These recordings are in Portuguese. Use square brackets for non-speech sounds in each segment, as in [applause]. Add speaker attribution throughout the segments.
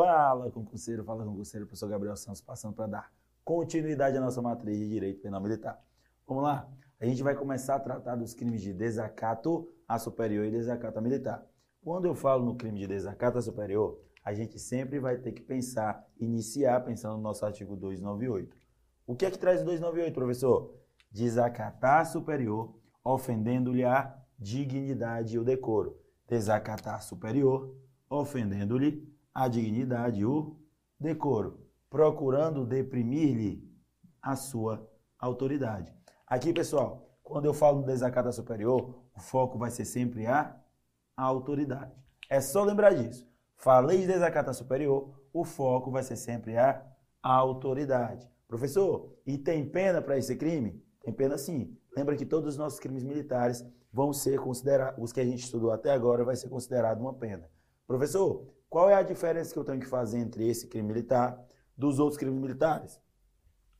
Speaker 1: Fala, concurseiro, fala, concurseiro, professor Gabriel Santos, passando para dar continuidade à nossa matriz de Direito Penal Militar. Vamos lá? A gente vai começar a tratar dos crimes de desacato a superior e desacato a militar. Quando eu falo no crime de desacato a superior, a gente sempre vai ter que pensar, iniciar pensando no nosso artigo 298. O que é que traz o 298, professor? Desacatar superior, ofendendo-lhe a dignidade e o decoro. Desacatar superior, ofendendo-lhe a dignidade o decoro, procurando deprimir-lhe a sua autoridade. Aqui, pessoal, quando eu falo no desacato superior, o foco vai ser sempre a, a autoridade. É só lembrar disso. Falei de desacato superior, o foco vai ser sempre a, a autoridade. Professor, e tem pena para esse crime? Tem pena sim. Lembra que todos os nossos crimes militares vão ser considerados, os que a gente estudou até agora, vai ser considerado uma pena. Professor, qual é a diferença que eu tenho que fazer entre esse crime militar dos outros crimes militares?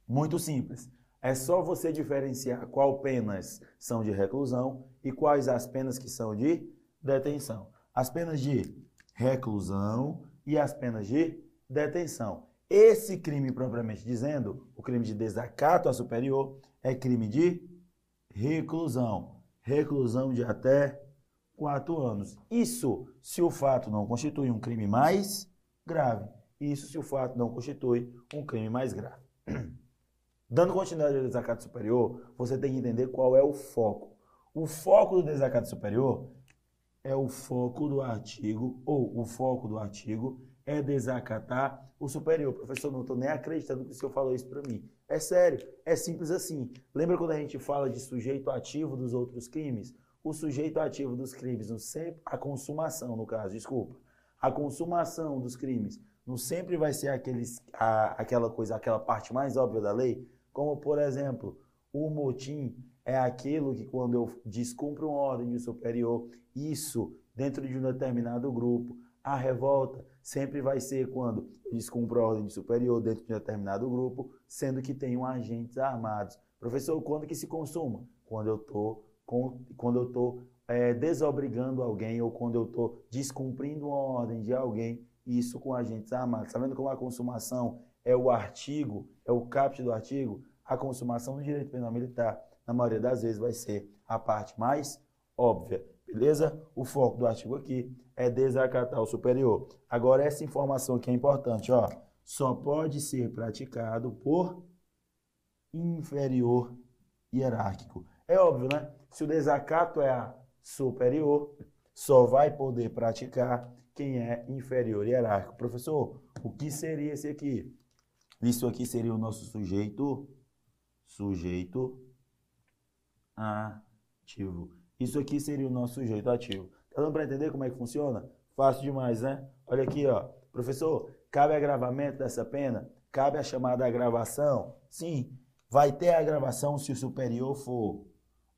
Speaker 1: Muito simples. É só você diferenciar qual penas são de reclusão e quais as penas que são de detenção. As penas de reclusão e as penas de detenção. Esse crime propriamente dizendo, o crime de desacato a superior, é crime de reclusão. Reclusão de até quatro anos. Isso se o fato não constitui um crime mais grave. Isso se o fato não constitui um crime mais grave. [clears throat] Dando continuidade ao desacato superior, você tem que entender qual é o foco. O foco do desacato superior é o foco do artigo, ou o foco do artigo é desacatar o superior. Professor, não estou nem acreditando que o senhor falou isso para mim. É sério, é simples assim. Lembra quando a gente fala de sujeito ativo dos outros crimes? O sujeito ativo dos crimes, não sempre, a consumação, no caso, desculpa, a consumação dos crimes não sempre vai ser aqueles, a, aquela coisa, aquela parte mais óbvia da lei, como, por exemplo, o motim é aquilo que quando eu descumpro uma ordem de superior, isso dentro de um determinado grupo, a revolta sempre vai ser quando descumpro a ordem de superior dentro de um determinado grupo, sendo que tenham agentes armados. Professor, quando que se consuma? Quando eu estou quando eu estou é, desobrigando alguém ou quando eu estou descumprindo uma ordem de alguém, isso com agentes armados. Está vendo como a consumação é o artigo, é o caput do artigo? A consumação do direito penal militar, na maioria das vezes, vai ser a parte mais óbvia. Beleza? O foco do artigo aqui é desacatar o superior. Agora, essa informação aqui é importante, ó. Só pode ser praticado por inferior hierárquico. É óbvio, né? Se o desacato é a superior, só vai poder praticar quem é inferior hierárquico. Professor, o que seria esse aqui? Isso aqui seria o nosso sujeito, sujeito ativo. Isso aqui seria o nosso sujeito ativo. Tá dando para entender como é que funciona? Fácil demais, né? Olha aqui, ó. Professor, cabe agravamento dessa pena? Cabe a chamada agravação? Sim. Vai ter agravação se o superior for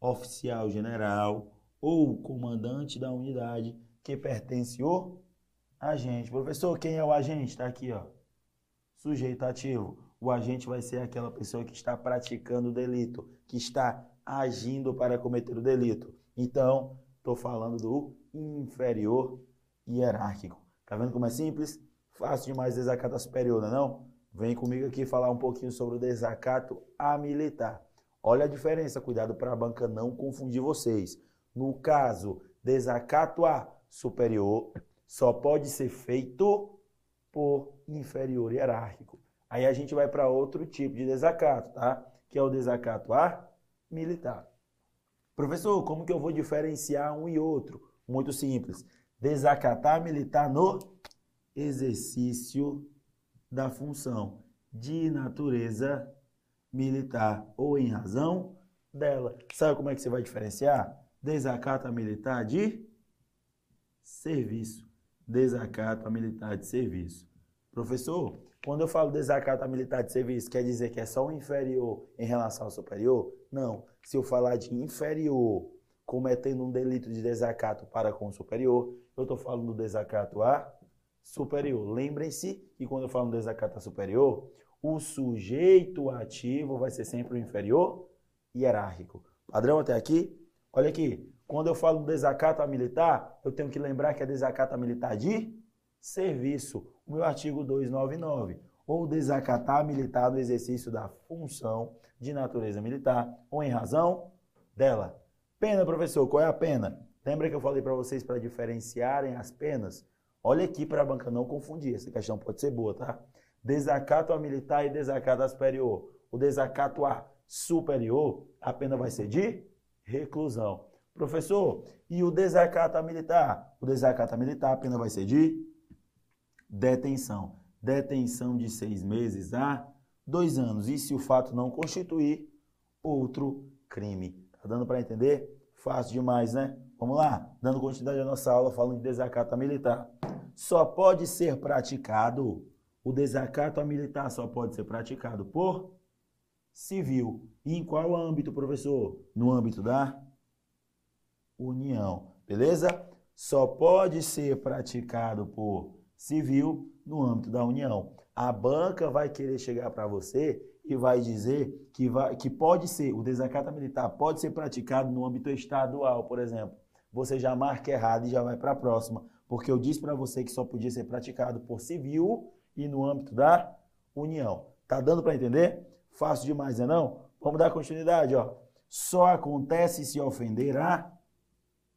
Speaker 1: oficial general ou comandante da unidade que pertence o agente. Professor, quem é o agente? Está aqui, ó. Sujeito ativo. O agente vai ser aquela pessoa que está praticando o delito, que está agindo para cometer o delito. Então, estou falando do inferior hierárquico. Tá vendo como é simples? Fácil demais desacato superior, não é não? Vem comigo aqui falar um pouquinho sobre o desacato a militar. Olha a diferença, cuidado para a banca não confundir vocês. No caso, desacato a superior só pode ser feito por inferior hierárquico. Aí a gente vai para outro tipo de desacato, tá? Que é o desacato a militar. Professor, como que eu vou diferenciar um e outro? Muito simples. Desacatar militar no exercício da função de natureza militar ou em razão dela. Sabe como é que você vai diferenciar? Desacato a militar de serviço. Desacato a militar de serviço. Professor, quando eu falo desacato a militar de serviço, quer dizer que é só o inferior em relação ao superior? Não. Se eu falar de inferior cometendo um delito de desacato para com o superior, eu estou falando do desacato a superior. Lembrem-se que quando eu falo desacato a superior, o sujeito ativo vai ser sempre o inferior hierárquico. Padrão até aqui? Olha aqui, quando eu falo desacato a militar, eu tenho que lembrar que é desacato a militar de serviço. O meu artigo 299. Ou desacatar militar no exercício da função de natureza militar ou em razão dela. Pena, professor, qual é a pena? Lembra que eu falei para vocês para diferenciarem as penas? Olha aqui para a banca não confundir, essa questão pode ser boa, tá? Desacato a militar e desacato a superior. O desacato a superior, a pena vai ser de reclusão. Professor, e o desacato a militar? O desacato a militar, a pena vai ser de detenção. Detenção de seis meses a dois anos. E se o fato não constituir outro crime? Tá dando para entender? Fácil demais, né? Vamos lá, dando continuidade à nossa aula falando de desacato a militar. Só pode ser praticado, o desacato a militar só pode ser praticado por civil. E em qual âmbito, professor? No âmbito da União, beleza? Só pode ser praticado por civil no âmbito da União. A banca vai querer chegar para você e vai dizer que, vai, que pode ser, o desacato militar pode ser praticado no âmbito estadual, por exemplo. Você já marca errado e já vai para a próxima, porque eu disse para você que só podia ser praticado por civil e no âmbito da União. Tá dando para entender? Fácil demais, não é não? Vamos dar continuidade, ó. Só acontece se ofender a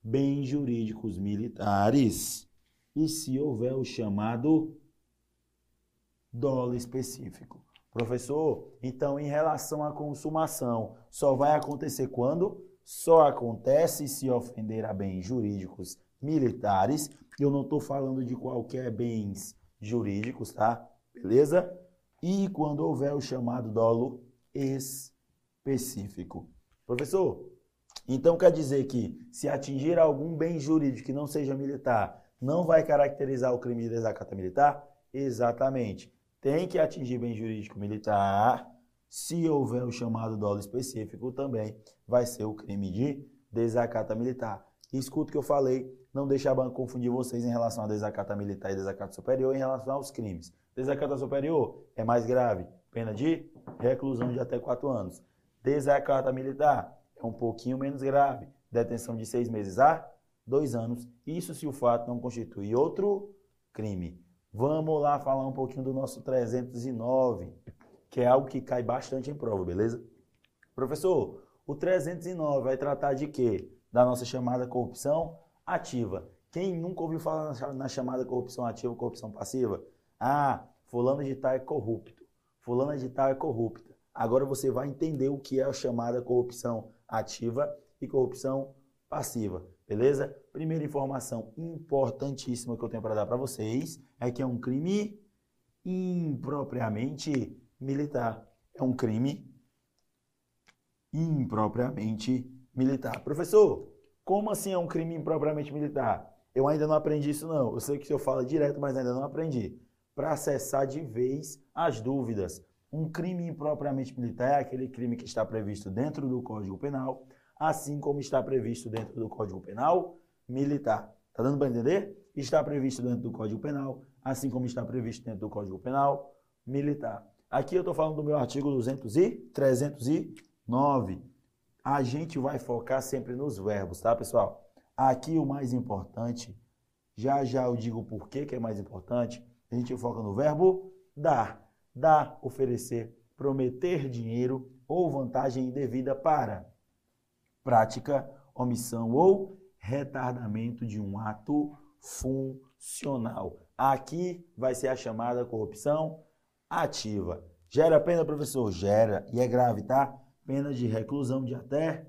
Speaker 1: bens jurídicos militares e se houver o chamado dólar específico. Professor, então em relação à consumação, só vai acontecer quando? Só acontece se ofender a bens jurídicos militares. Eu não estou falando de qualquer bens jurídicos, tá? Beleza? E quando houver o chamado dolo específico. Professor, então quer dizer que se atingir algum bem jurídico que não seja militar, não vai caracterizar o crime de desacato militar? Exatamente tem que atingir bem jurídico militar. Se houver o chamado dolo específico, também vai ser o crime de desacata militar. Escuta o que eu falei, não deixa a banca confundir vocês em relação a desacata militar e desacata superior em relação aos crimes. Desacata superior é mais grave, pena de reclusão de até 4 anos. Desacata militar é um pouquinho menos grave, detenção de 6 meses a 2 anos. Isso se o fato não constitui outro crime. Vamos lá falar um pouquinho do nosso 309, que é algo que cai bastante em prova, beleza? Professor, o 309 vai tratar de quê? Da nossa chamada corrupção ativa. Quem nunca ouviu falar na chamada corrupção ativa, corrupção passiva? Ah, fulano de tal é corrupto. Fulano de tal é corrupta. Agora você vai entender o que é a chamada corrupção ativa e corrupção passiva. Beleza? Primeira informação importantíssima que eu tenho para dar para vocês é que é um crime impropriamente militar. É um crime impropriamente militar. Professor, como assim é um crime impropriamente militar? Eu ainda não aprendi isso não. Eu sei que eu falo direto, mas ainda não aprendi. Para acessar de vez as dúvidas. Um crime impropriamente militar é aquele crime que está previsto dentro do Código Penal, assim como está previsto dentro do Código Penal Militar. Está dando para entender? Está previsto dentro do Código Penal, assim como está previsto dentro do Código Penal Militar. Aqui eu estou falando do meu artigo 200 e 309. A gente vai focar sempre nos verbos, tá, pessoal? Aqui o mais importante, já já eu digo por que, é mais importante, a gente foca no verbo dar. Dar, oferecer, prometer dinheiro ou vantagem indevida para prática, omissão ou retardamento de um ato funcional. Aqui vai ser a chamada corrupção ativa. Gera pena, professor? Gera. E é grave, tá? Pena de reclusão de até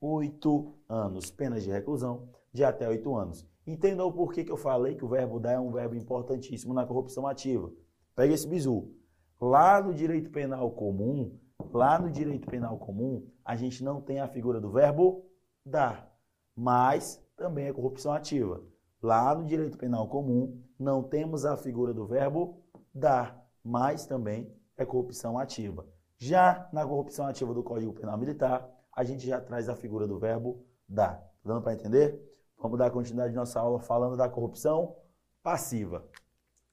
Speaker 1: oito anos. Pena de reclusão de até oito anos. Entendam o porquê que eu falei que o verbo dar é um verbo importantíssimo na corrupção ativa. Pega esse bizu. Lá no direito penal comum, Lá no direito penal comum, a gente não tem a figura do verbo dar, mas também é corrupção ativa. Lá no direito penal comum, não temos a figura do verbo dar, mas também é corrupção ativa. Já na corrupção ativa do Código Penal Militar, a gente já traz a figura do verbo dar. Tá dando para entender? Vamos dar continuidade à nossa aula falando da corrupção passiva.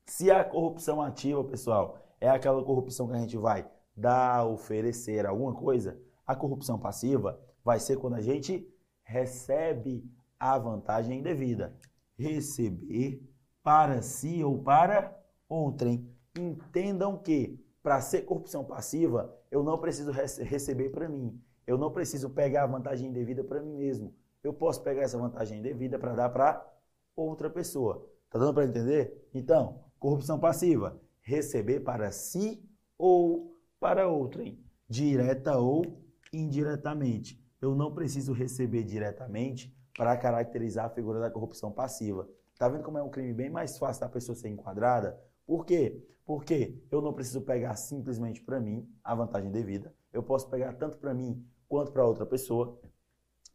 Speaker 1: Se a corrupção ativa, pessoal, é aquela corrupção que a gente vai dar, oferecer alguma coisa, a corrupção passiva vai ser quando a gente recebe a vantagem indevida. Receber para si ou para outrem. Entendam que para ser corrupção passiva, eu não preciso receber para mim. Eu não preciso pegar a vantagem indevida para mim mesmo. Eu posso pegar essa vantagem indevida para dar para outra pessoa. Tá dando para entender? Então, corrupção passiva, receber para si ou para outrem, direta ou indiretamente. Eu não preciso receber diretamente para caracterizar a figura da corrupção passiva. Tá vendo como é um crime bem mais fácil da pessoa ser enquadrada? Por quê? Porque eu não preciso pegar simplesmente para mim a vantagem devida. Eu posso pegar tanto para mim quanto para outra pessoa.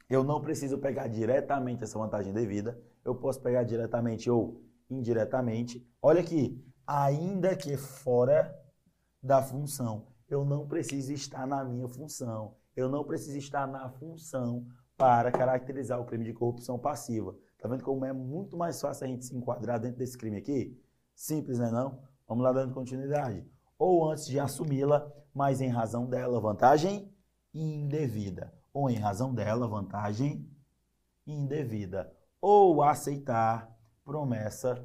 Speaker 1: Eu não preciso pegar diretamente essa vantagem devida. Eu posso pegar diretamente ou indiretamente. Olha aqui, ainda que fora da função. Eu não preciso estar na minha função. Eu não preciso estar na função para caracterizar o crime de corrupção passiva. Tá vendo como é muito mais fácil a gente se enquadrar dentro desse crime aqui? Simples, né não? Vamos lá dando continuidade. Ou antes de assumi-la, mas em razão dela, vantagem indevida. Ou em razão dela, vantagem indevida. Ou aceitar promessa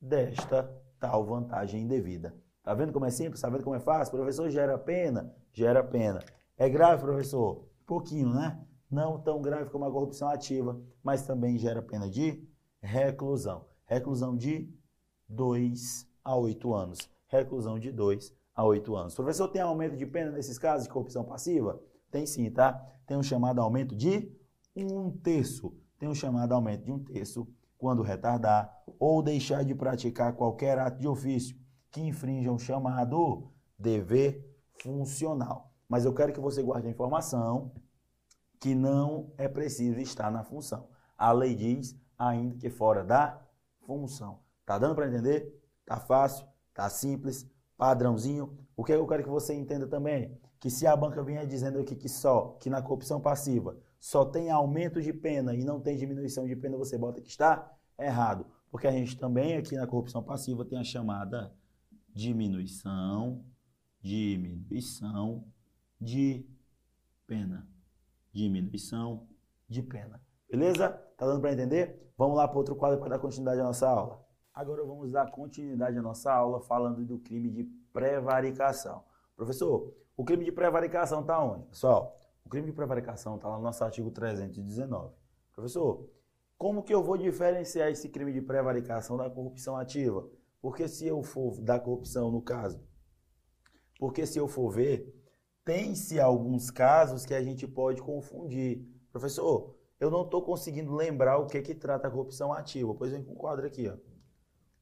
Speaker 1: desta tal vantagem indevida. Tá vendo como é simples? Tá vendo como é fácil? Professor, gera pena? Gera pena. É grave, professor? Pouquinho, né? Não tão grave como a corrupção ativa, mas também gera pena de reclusão. Reclusão de 2 a 8 anos. Reclusão de 2 a 8 anos. Professor, tem aumento de pena nesses casos de corrupção passiva? Tem sim, tá? Tem um chamado aumento de um terço. Tem um chamado aumento de um terço quando retardar ou deixar de praticar qualquer ato de ofício que infrinja um chamado dever funcional. Mas eu quero que você guarde a informação que não é preciso estar na função. A lei diz, ainda que fora da função. Tá dando para entender? Tá fácil, tá simples, padrãozinho. O que eu quero que você entenda também? Que se a banca vinha dizendo aqui que só, que na corrupção passiva, só tem aumento de pena e não tem diminuição de pena, você bota que está errado. Porque a gente também aqui na corrupção passiva tem a chamada diminuição, diminuição de pena. Diminuição de pena. Beleza? Tá dando para entender? Vamos lá para outro quadro para dar continuidade à nossa aula. Agora vamos dar continuidade à nossa aula falando do crime de prevaricação. Professor, o crime de prevaricação está onde? Pessoal, o crime de prevaricação está lá no nosso artigo 319. Professor, como que eu vou diferenciar esse crime de prevaricação da corrupção ativa? Porque se eu for da corrupção, no caso, porque se eu for ver, tem-se alguns casos que a gente pode confundir. Professor, eu não estou conseguindo lembrar o que que trata a corrupção ativa. Pois o quadro aqui, ó.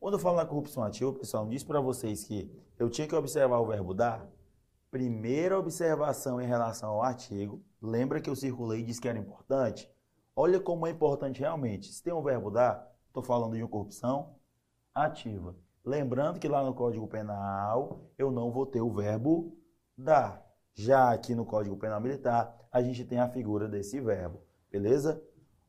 Speaker 1: Quando eu falo na corrupção ativa, pessoal, disse para vocês que eu tinha que observar o verbo dar. Primeira observação em relação ao artigo. Lembra que eu circulei e disse que era importante? Olha como é importante realmente. Se tem um verbo dar, estou falando de uma corrupção ativa. Lembrando que lá no Código Penal eu não vou ter o verbo dar. Já aqui no Código Penal Militar a gente tem a figura desse verbo, beleza?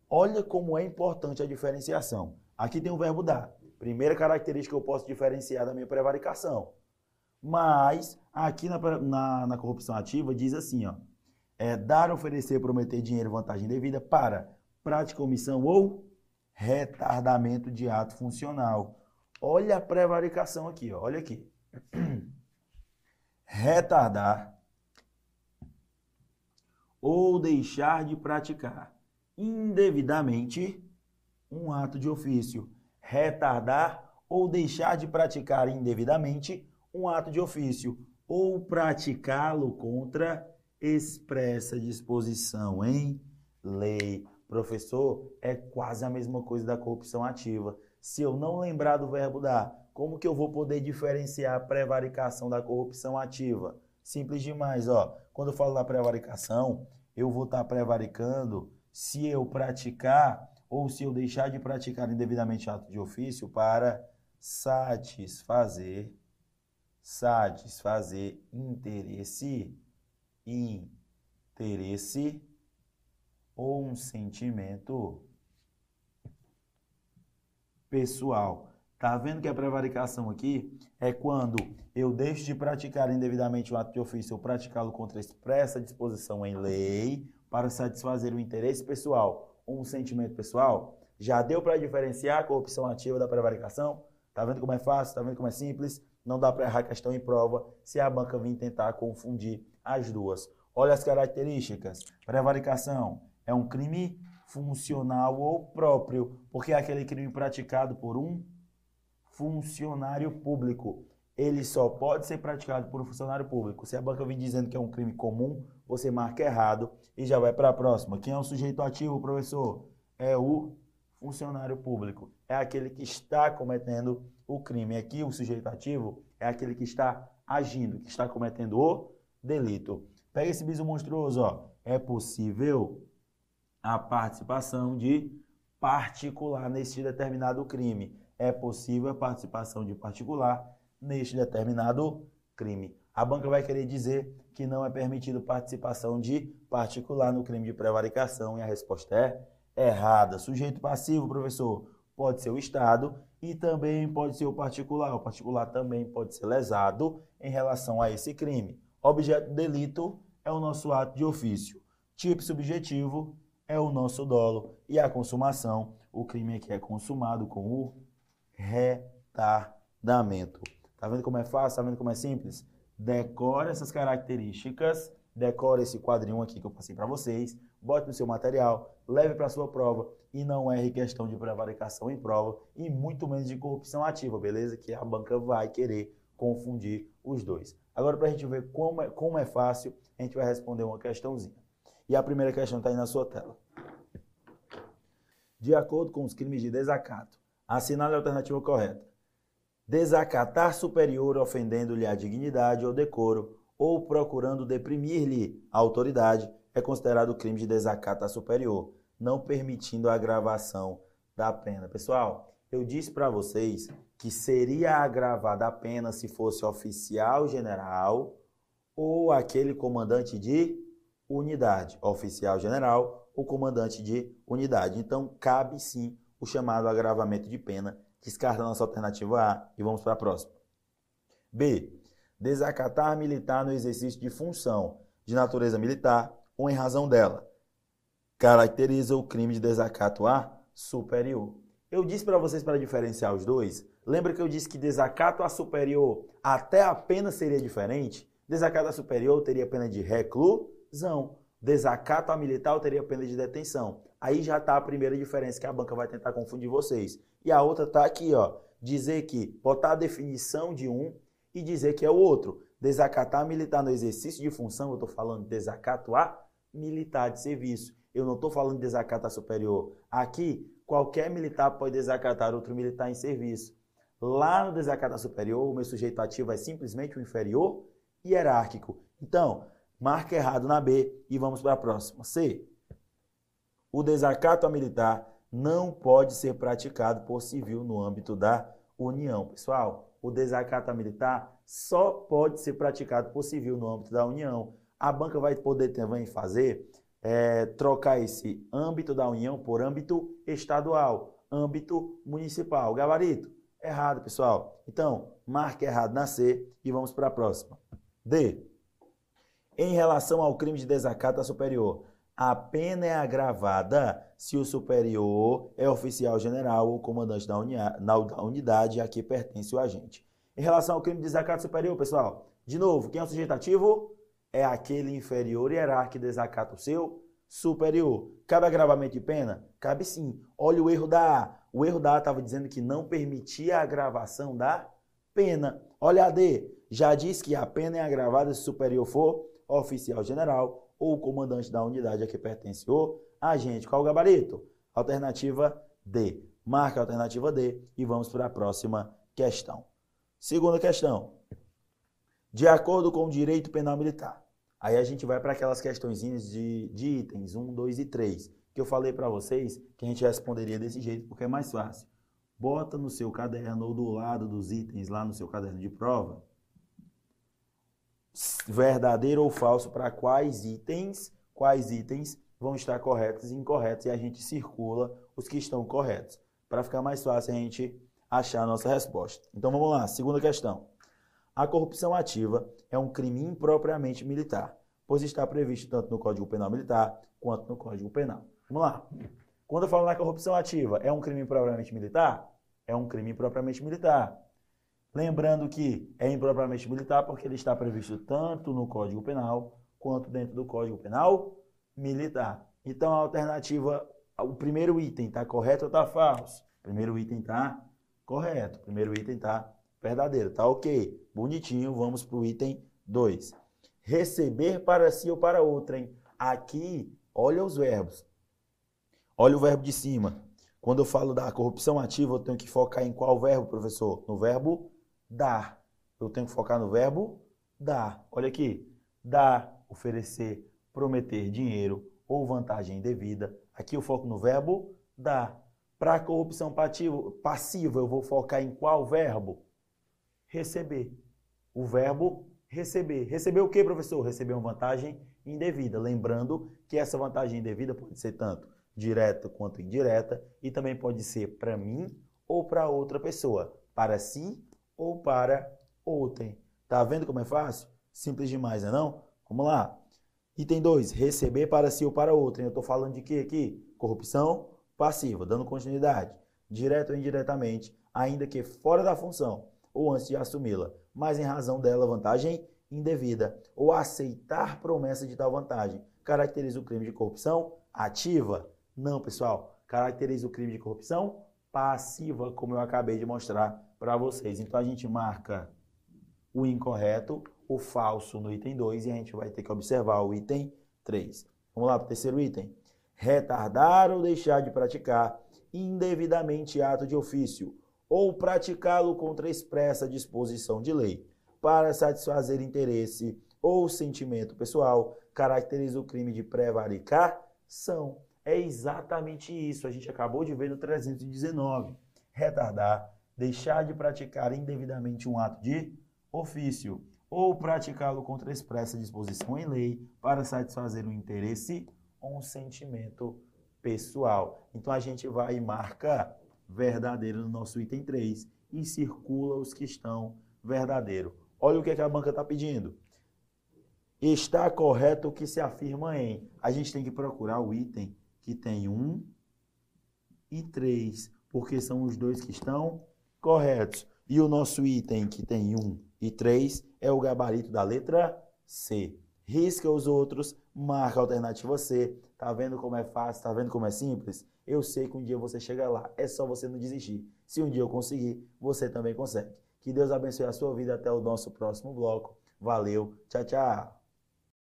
Speaker 1: Olha como é importante a diferenciação. Aqui tem o verbo dar. Primeira característica que eu posso diferenciar da minha prevaricação. Mas aqui na, na, na corrupção ativa diz assim, ó, é dar, oferecer, prometer dinheiro, vantagem devida para prática, omissão ou retardamento de ato funcional Olha a prevaricação aqui, ó. olha aqui. [clears throat] Retardar ou deixar de praticar indevidamente um ato de ofício. Retardar ou deixar de praticar indevidamente um ato de ofício ou praticá-lo contra expressa disposição em lei. Professor, é quase a mesma coisa da corrupção ativa se eu não lembrar do verbo dar, como que eu vou poder diferenciar a prevaricação da corrupção ativa? Simples demais, ó. Quando eu falo da prevaricação, eu vou estar prevaricando se eu praticar ou se eu deixar de praticar indevidamente ato de ofício para satisfazer satisfazer interesse interesse ou um sentimento pessoal. Tá vendo que a prevaricação aqui é quando eu deixo de praticar indevidamente o ato de ofício ou praticá-lo contra expressa disposição em lei para satisfazer o interesse pessoal um sentimento pessoal? Já deu para diferenciar a corrupção ativa da prevaricação? Tá vendo como é fácil? Tá vendo como é simples? Não dá para errar questão em prova se a banca vir tentar confundir as duas. Olha as características. Prevaricação é um crime funcional ou próprio, porque é aquele crime praticado por um funcionário público. Ele só pode ser praticado por um funcionário público. Se a banca vir dizendo que é um crime comum, você marca errado e já vai para a próxima. Quem é o sujeito ativo, professor? É o funcionário público. É aquele que está cometendo o crime. Aqui, o sujeito ativo é aquele que está agindo, que está cometendo o delito. Pega esse biso monstruoso, ó. É possível a participação de particular neste determinado crime. É possível a participação de particular neste determinado crime. A banca vai querer dizer que não é permitido participação de particular no crime de prevaricação e a resposta é errada. Sujeito passivo, professor, pode ser o Estado e também pode ser o particular. O particular também pode ser lesado em relação a esse crime. Objeto do delito é o nosso ato de ofício. Tipo subjetivo é o nosso dolo. E a consumação, o crime aqui é consumado com o retardamento. Tá vendo como é fácil? Tá vendo como é simples? Decore essas características, decore esse quadrinho aqui que eu passei para vocês, bote no seu material, leve para sua prova e não erre questão de prevaricação em prova e muito menos de corrupção ativa, beleza? Que a banca vai querer confundir os dois. Agora, para a gente ver como é, como é fácil, a gente vai responder uma questãozinha. E a primeira questão está aí na sua tela. De acordo com os crimes de desacato, assinale a alternativa correta. Desacatar superior ofendendo-lhe a dignidade ou decoro ou procurando deprimir-lhe a autoridade é considerado crime de desacato a superior, não permitindo a agravação da pena. Pessoal, eu disse para vocês que seria agravada a pena se fosse oficial general ou aquele comandante de unidade, oficial general ou comandante de unidade. Então, cabe sim o chamado agravamento de pena. Descarta a nossa alternativa A e vamos para a próxima. B. Desacatar militar no exercício de função de natureza militar ou em razão dela. Caracteriza o crime de desacato a superior. Eu disse para vocês para diferenciar os dois. Lembra que eu disse que desacato a superior até a pena seria diferente? Desacato a superior teria pena de reclusão. Desacato a militar teria pena de detenção. Aí já está a primeira diferença que a banca vai tentar confundir vocês. E a outra está aqui, ó. Dizer que botar a definição de um e dizer que é o outro. Desacatar militar no exercício de função, eu estou falando de desacato a militar de serviço. Eu não estou falando de desacato a superior. Aqui, qualquer militar pode desacatar outro militar em serviço. Lá no desacato a superior, o meu sujeito ativo é simplesmente o inferior hierárquico. Então, Marca errado na B e vamos para a próxima. C. O desacato a militar não pode ser praticado por civil no âmbito da União. Pessoal, o desacato militar só pode ser praticado por civil no âmbito da União. A banca vai poder também fazer, é, trocar esse âmbito da União por âmbito estadual, âmbito municipal. Gabarito, errado, pessoal. Então, marca errado na C e vamos para a próxima. D. Em relação ao crime de desacato superior, a pena é agravada se o superior é oficial general ou comandante da, da unidade a que pertence o agente. Em relação ao crime de desacato superior, pessoal, de novo, quem é o sujeito ativo? É aquele inferior hierárquico que desacata o seu superior. Cabe agravamento de pena? Cabe sim. Olha o erro da A. O erro da A estava dizendo que não permitia a agravação da pena. Olha a D. Já diz que a pena é agravada se o superior for oficial general ou comandante da unidade a que pertence o agente. Qual o gabarito? Alternativa D. Marca a alternativa D e vamos para a próxima questão. Segunda questão. De acordo com o direito penal militar. Aí a gente vai para aquelas questõezinhas de, de itens 1, 2 e 3, que eu falei para vocês que a gente responderia desse jeito porque é mais fácil. Bota no seu caderno ou do lado dos itens lá no seu caderno de prova verdadeiro ou falso para quais itens, quais itens vão estar corretos e incorretos e a gente circula os que estão corretos, para ficar mais fácil a gente achar a nossa resposta. Então vamos lá, segunda questão. A corrupção ativa é um crime impropriamente militar, pois está previsto tanto no Código Penal Militar quanto no Código Penal. Vamos lá. Quando eu falo na corrupção ativa, é um crime impropriamente militar? é um crime impropriamente militar. Lembrando que é impropriamente militar porque ele está previsto tanto no Código Penal quanto dentro do Código Penal Militar. Então a alternativa, o primeiro item está correto ou está falso? Primeiro item está correto. Primeiro item está verdadeiro. Tá ok. Bonitinho. Vamos para o item 2. Receber para si ou para outrem. Aqui, olha os verbos. Olha o verbo de cima. Quando eu falo da corrupção ativa, eu tenho que focar em qual verbo, professor? No verbo dar. Eu tenho que focar no verbo dar. Olha aqui. Dar, oferecer, prometer dinheiro ou vantagem devida. Aqui eu foco no verbo dar. Para corrupção passiva, eu vou focar em qual verbo? Receber. O verbo receber. Receber o que, professor? Receber uma vantagem indevida. Lembrando que essa vantagem indevida pode ser tanto direta quanto indireta e também pode ser para mim ou para outra pessoa, para si ou para outrem. Tá vendo como é fácil? Simples demais, não é não? Vamos lá. Item 2, receber para si ou para outrem. Eu estou falando de quê aqui? Corrupção passiva, dando continuidade, direto ou indiretamente, ainda que fora da função ou antes de assumi-la, mas em razão dela vantagem indevida, ou aceitar promessa de tal vantagem, caracteriza o crime de corrupção ativa? Não, pessoal. Caracteriza o crime de corrupção passiva, como eu acabei de mostrar para vocês. Então a gente marca o incorreto, o falso no item 2 e a gente vai ter que observar o item 3. Vamos lá para o terceiro item. Retardar ou deixar de praticar indevidamente ato de ofício ou praticá-lo contra expressa disposição de lei para satisfazer interesse ou sentimento pessoal caracteriza o crime de prevaricação. É exatamente isso. A gente acabou de ver no 319. Retardar, deixar de praticar indevidamente um ato de ofício ou praticá-lo contra expressa disposição em lei para satisfazer um interesse ou um sentimento pessoal. Então a gente vai e marca verdadeiro no nosso item 3 e circula os que estão verdadeiro. Olha o que, é que a banca está pedindo. Está correto o que se afirma em. A gente tem que procurar o item que tem 1 e 3, porque são os dois que estão corretos. E o nosso item que tem 1 e 3 é o gabarito da letra C. Risca os outros, marca a alternativa C. Tá vendo como é fácil? Tá vendo como é simples? Eu sei que um dia você chega lá. É só você não desistir. Se um dia eu conseguir, você também consegue. Que Deus abençoe a sua vida. Até o nosso próximo bloco. Valeu. Tchau, tchau.